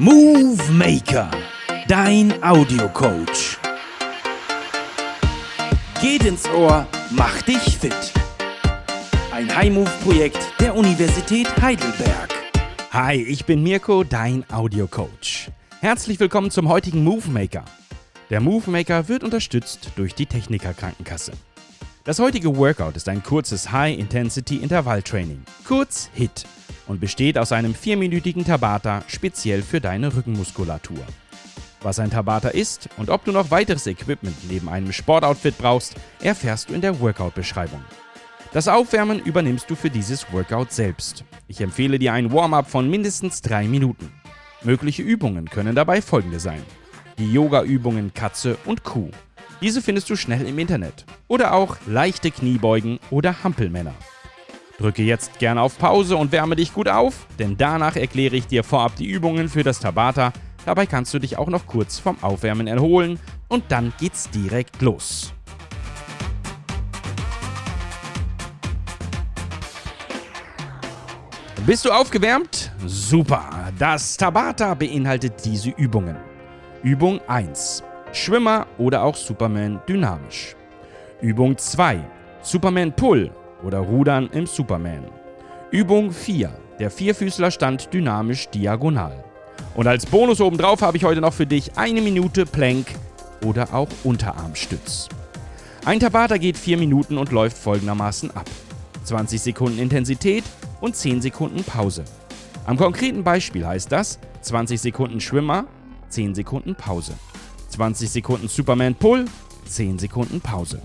Movie Maker, dein Audiocoach. Geht ins Ohr, mach dich fit. Ein High-Move-Projekt der Universität Heidelberg. Hi, ich bin Mirko, dein Audiocoach. Herzlich willkommen zum heutigen Movie Maker. Der Movie Maker wird unterstützt durch die Techniker Krankenkasse. Das heutige Workout ist ein kurzes High-Intensity-Intervalltraining, kurz HIT, und besteht aus einem vierminütigen Tabata speziell für deine Rückenmuskulatur. Was ein Tabata ist und ob du noch weiteres Equipment neben einem Sportoutfit brauchst, erfährst du in der Workout-Beschreibung. Das Aufwärmen übernimmst du für dieses Workout selbst. Ich empfehle dir ein Warm-up von mindestens drei Minuten. Mögliche Übungen können dabei folgende sein. Die Yoga-Übungen Katze und Kuh. Diese findest du schnell im Internet. Oder auch leichte Kniebeugen oder Hampelmänner. Drücke jetzt gerne auf Pause und wärme dich gut auf, denn danach erkläre ich dir vorab die Übungen für das Tabata. Dabei kannst du dich auch noch kurz vom Aufwärmen erholen und dann geht's direkt los. Bist du aufgewärmt? Super! Das Tabata beinhaltet diese Übungen. Übung 1. Schwimmer oder auch Superman dynamisch. Übung 2. Superman Pull oder Rudern im Superman. Übung 4. Der Vierfüßlerstand dynamisch diagonal. Und als Bonus obendrauf habe ich heute noch für dich eine Minute Plank oder auch Unterarmstütz. Ein Tabata geht 4 Minuten und läuft folgendermaßen ab. 20 Sekunden Intensität und 10 Sekunden Pause. Am konkreten Beispiel heißt das 20 Sekunden Schwimmer, 10 Sekunden Pause. 20 Sekunden Superman Pull, 10 Sekunden Pause.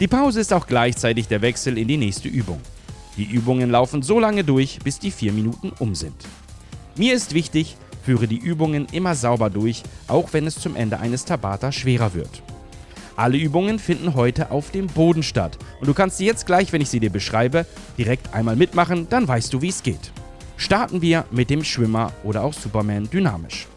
Die Pause ist auch gleichzeitig der Wechsel in die nächste Übung. Die Übungen laufen so lange durch, bis die 4 Minuten um sind. Mir ist wichtig, führe die Übungen immer sauber durch, auch wenn es zum Ende eines Tabata schwerer wird. Alle Übungen finden heute auf dem Boden statt und du kannst sie jetzt gleich, wenn ich sie dir beschreibe, direkt einmal mitmachen, dann weißt du, wie es geht. Starten wir mit dem Schwimmer oder auch Superman dynamisch.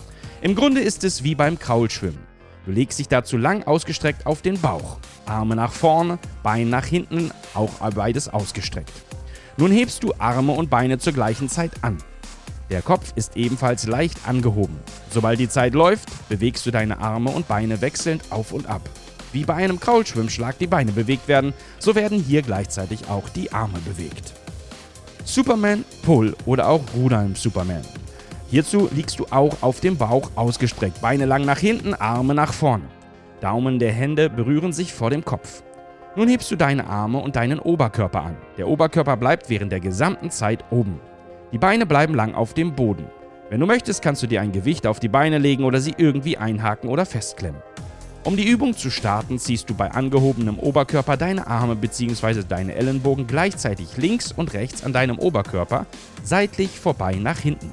Im Grunde ist es wie beim Kraulschwimmen. Du legst dich dazu lang ausgestreckt auf den Bauch. Arme nach vorne, Bein nach hinten, auch beides ausgestreckt. Nun hebst du Arme und Beine zur gleichen Zeit an. Der Kopf ist ebenfalls leicht angehoben. Sobald die Zeit läuft, bewegst du deine Arme und Beine wechselnd auf und ab. Wie bei einem Kraulschwimmschlag die Beine bewegt werden, so werden hier gleichzeitig auch die Arme bewegt. Superman Pull oder auch Rudern im Superman. Hierzu liegst du auch auf dem Bauch ausgestreckt, Beine lang nach hinten, Arme nach vorne. Daumen der Hände berühren sich vor dem Kopf. Nun hebst du deine Arme und deinen Oberkörper an. Der Oberkörper bleibt während der gesamten Zeit oben. Die Beine bleiben lang auf dem Boden. Wenn du möchtest, kannst du dir ein Gewicht auf die Beine legen oder sie irgendwie einhaken oder festklemmen. Um die Übung zu starten, ziehst du bei angehobenem Oberkörper deine Arme bzw. deine Ellenbogen gleichzeitig links und rechts an deinem Oberkörper seitlich vorbei nach hinten.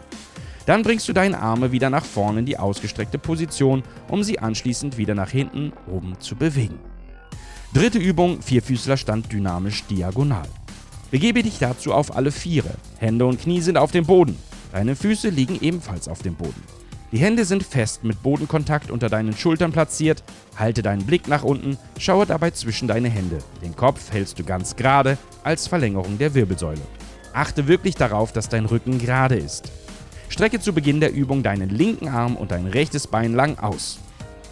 Dann bringst du deine Arme wieder nach vorne in die ausgestreckte Position, um sie anschließend wieder nach hinten oben zu bewegen. Dritte Übung, Vierfüßlerstand dynamisch diagonal. Begebe dich dazu auf alle Viere. Hände und Knie sind auf dem Boden. Deine Füße liegen ebenfalls auf dem Boden. Die Hände sind fest mit Bodenkontakt unter deinen Schultern platziert. Halte deinen Blick nach unten, schaue dabei zwischen deine Hände. Den Kopf hältst du ganz gerade als Verlängerung der Wirbelsäule. Achte wirklich darauf, dass dein Rücken gerade ist. Strecke zu Beginn der Übung deinen linken Arm und dein rechtes Bein lang aus.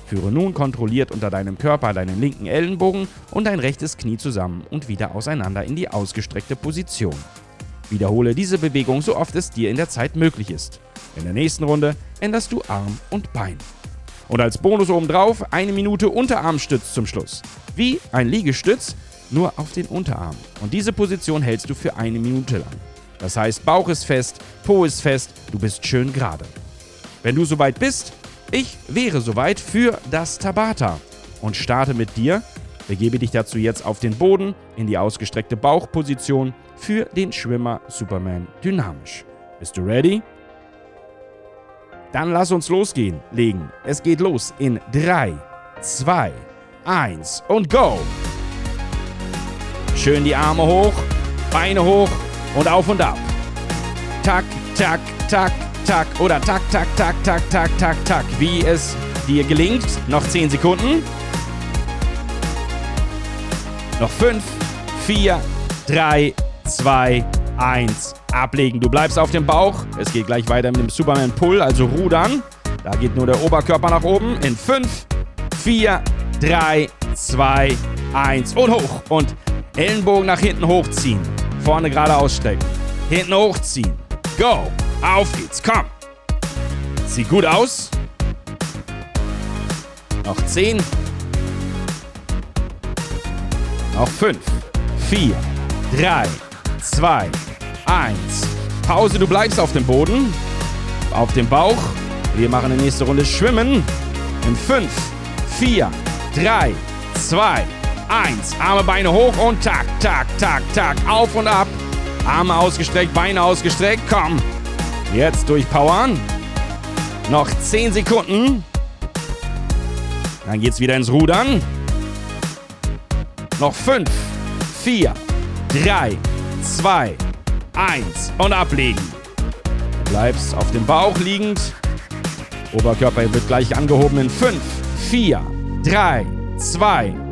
Führe nun kontrolliert unter deinem Körper deinen linken Ellenbogen und dein rechtes Knie zusammen und wieder auseinander in die ausgestreckte Position. Wiederhole diese Bewegung so oft es dir in der Zeit möglich ist. In der nächsten Runde änderst du Arm und Bein. Und als Bonus obendrauf eine Minute Unterarmstütz zum Schluss. Wie ein Liegestütz, nur auf den Unterarm. Und diese Position hältst du für eine Minute lang. Das heißt, Bauch ist fest, Po ist fest, du bist schön gerade. Wenn du soweit bist, ich wäre soweit für das Tabata und starte mit dir. Begebe dich dazu jetzt auf den Boden in die ausgestreckte Bauchposition für den Schwimmer Superman dynamisch. Bist du ready? Dann lass uns losgehen, legen. Es geht los in 3, 2, 1 und go! Schön die Arme hoch, Beine hoch und auf und ab. Tak, tak, tak, tak oder tak, tak, tak, tak, tak, tak, tak. Wie es dir gelingt. Noch 10 Sekunden. Noch 5, 4, 3, 2, 1. Ablegen. Du bleibst auf dem Bauch. Es geht gleich weiter mit dem Superman Pull, also rudern. Da geht nur der Oberkörper nach oben. In 5, 4, 3, 2, 1 und hoch. Und Ellenbogen nach hinten hochziehen. Vorne gerade ausstrecken. Hinten hochziehen. Go. Auf geht's. Komm. Sieht gut aus. Noch 10. Noch 5, 4, 3, 2, 1. Pause, du bleibst auf dem Boden. Auf dem Bauch. Wir machen die nächste Runde Schwimmen. In 5, 4, 3, 2, 1. Arme, Beine hoch und tak, tak, tak, tak. Auf und ab. Arme ausgestreckt, Beine ausgestreckt. Komm. Jetzt durchpowern. Noch 10 Sekunden. Dann geht's wieder ins Rudern. Noch 5, 4, 3, 2, 1 und ablegen. Bleibst auf dem Bauch liegend. Oberkörper wird gleich angehoben in 5, 4, 3, 2, 1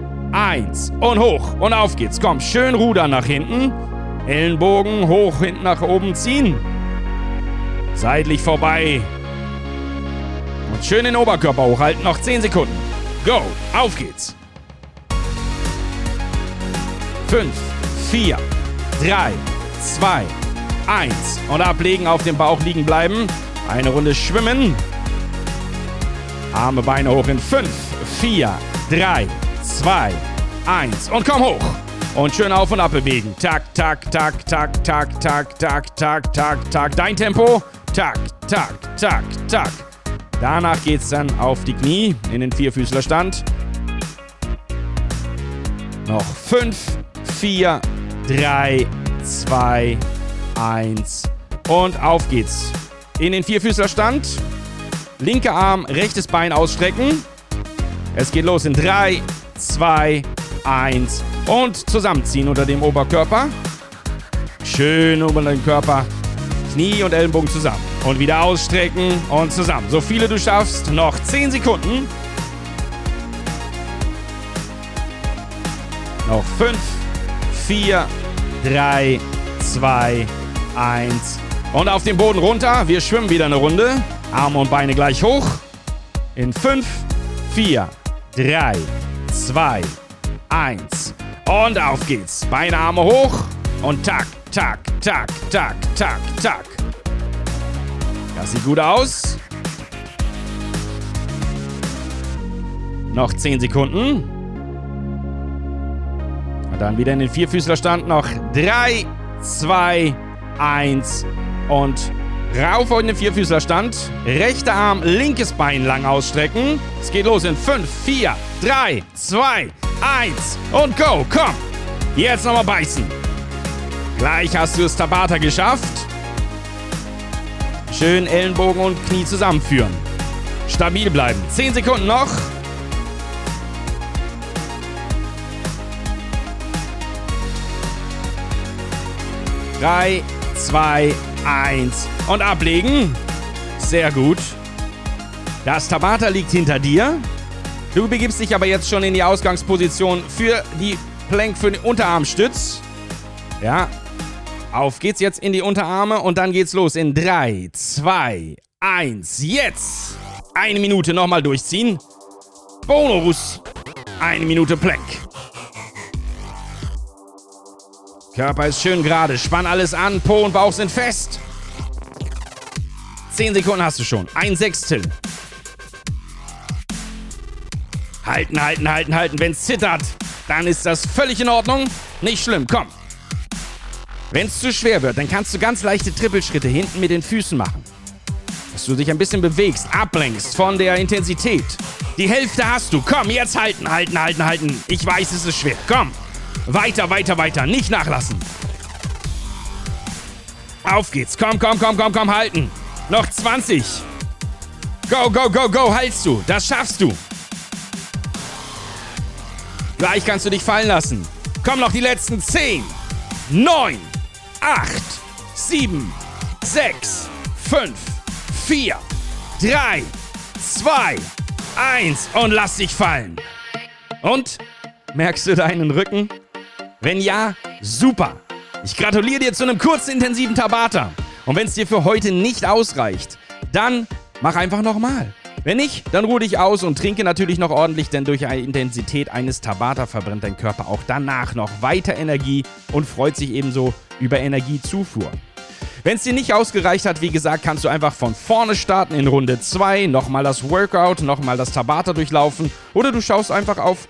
und hoch. Und auf geht's. Komm, schön rudern nach hinten. Ellenbogen hoch, hinten nach oben ziehen. Seitlich vorbei. Und schön den Oberkörper hochhalten. Noch 10 Sekunden. Go, auf geht's. 5, 4, 3, 2, 1. Und ablegen, auf dem Bauch liegen bleiben. Eine Runde schwimmen. Arme, Beine hoch in 5, 4, 3, 2, 1. Und komm hoch. Und schön auf und ab bewegen. Tak, tak, tak, tak, tak, tak, tak, tak, tak, tak. Dein Tempo. Tak, tak, tak, tak. Danach geht's dann auf die Knie in den Vierfüßlerstand. Noch 5, 4, 3, 2, 1 und auf geht's. In den Vierfüßlerstand. Linker Arm, rechtes Bein ausstrecken. Es geht los in 3, 2, 1 und zusammenziehen unter dem Oberkörper. Schön unter dem Körper. Knie und Ellenbogen zusammen. Und wieder ausstrecken und zusammen. So viele du schaffst. Noch 10 Sekunden. Noch 5, 4, 3, 2, 1. Und auf den Boden runter. Wir schwimmen wieder eine Runde. Arme und Beine gleich hoch. In 5, 4, 3, 2, 1. Und auf geht's. Beine, Arme hoch. Und tak, tak, tak, tak, tak, tak. Das sieht gut aus. Noch 10 Sekunden. Und dann wieder in den Vierfüßlerstand. Noch 3, 2, 1 und rauf in den Vierfüßlerstand. Rechter Arm, linkes Bein lang ausstrecken. Es geht los in 5, 4, 3, 2, 1 und go. Komm. Jetzt nochmal beißen. Gleich hast du es Tabata geschafft. Schön Ellenbogen und Knie zusammenführen. Stabil bleiben. 10 Sekunden noch. Drei, zwei, eins und ablegen. Sehr gut. Das Tabata liegt hinter dir. Du begibst dich aber jetzt schon in die Ausgangsposition für die Plank für den Unterarmstütz. Ja. Auf geht's jetzt in die Unterarme und dann geht's los in 3, 2, 1. Jetzt! Eine Minute nochmal durchziehen. Bonus. Eine Minute Plank. Körper ist schön gerade. Spann alles an. Po und Bauch sind fest. 10 Sekunden hast du schon. Ein Sechstel. Halten, halten, halten, halten. Wenn es zittert, dann ist das völlig in Ordnung. Nicht schlimm, komm. Wenn es zu schwer wird, dann kannst du ganz leichte Trippelschritte hinten mit den Füßen machen. Dass du dich ein bisschen bewegst, ablenkst von der Intensität. Die Hälfte hast du. Komm, jetzt halten, halten, halten, halten. Ich weiß, es ist schwer. Komm. Weiter, weiter, weiter. Nicht nachlassen. Auf geht's. Komm, komm, komm, komm, komm, halten. Noch 20. Go, go, go, go, haltst du. Das schaffst du. Gleich kannst du dich fallen lassen. Komm noch die letzten 10, 9, 8, 7, 6, 5, 4, 3, 2, 1 und lass dich fallen. Und? Merkst du deinen Rücken? Wenn ja, super. Ich gratuliere dir zu einem kurzen, intensiven Tabata. Und wenn es dir für heute nicht ausreicht, dann mach einfach nochmal. Wenn nicht, dann ruhe dich aus und trinke natürlich noch ordentlich, denn durch die Intensität eines Tabata verbrennt dein Körper auch danach noch weiter Energie und freut sich ebenso über Energiezufuhr. Wenn es dir nicht ausgereicht hat, wie gesagt, kannst du einfach von vorne starten in Runde 2, nochmal das Workout, nochmal das Tabata durchlaufen oder du schaust einfach auf,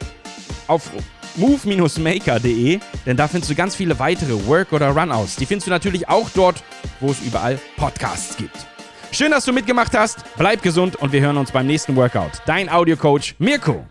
auf move-maker.de, denn da findest du ganz viele weitere Work- oder Run-Outs. Die findest du natürlich auch dort, wo es überall Podcasts gibt. Schön, dass du mitgemacht hast. Bleib gesund und wir hören uns beim nächsten Workout. Dein Audiocoach Mirko.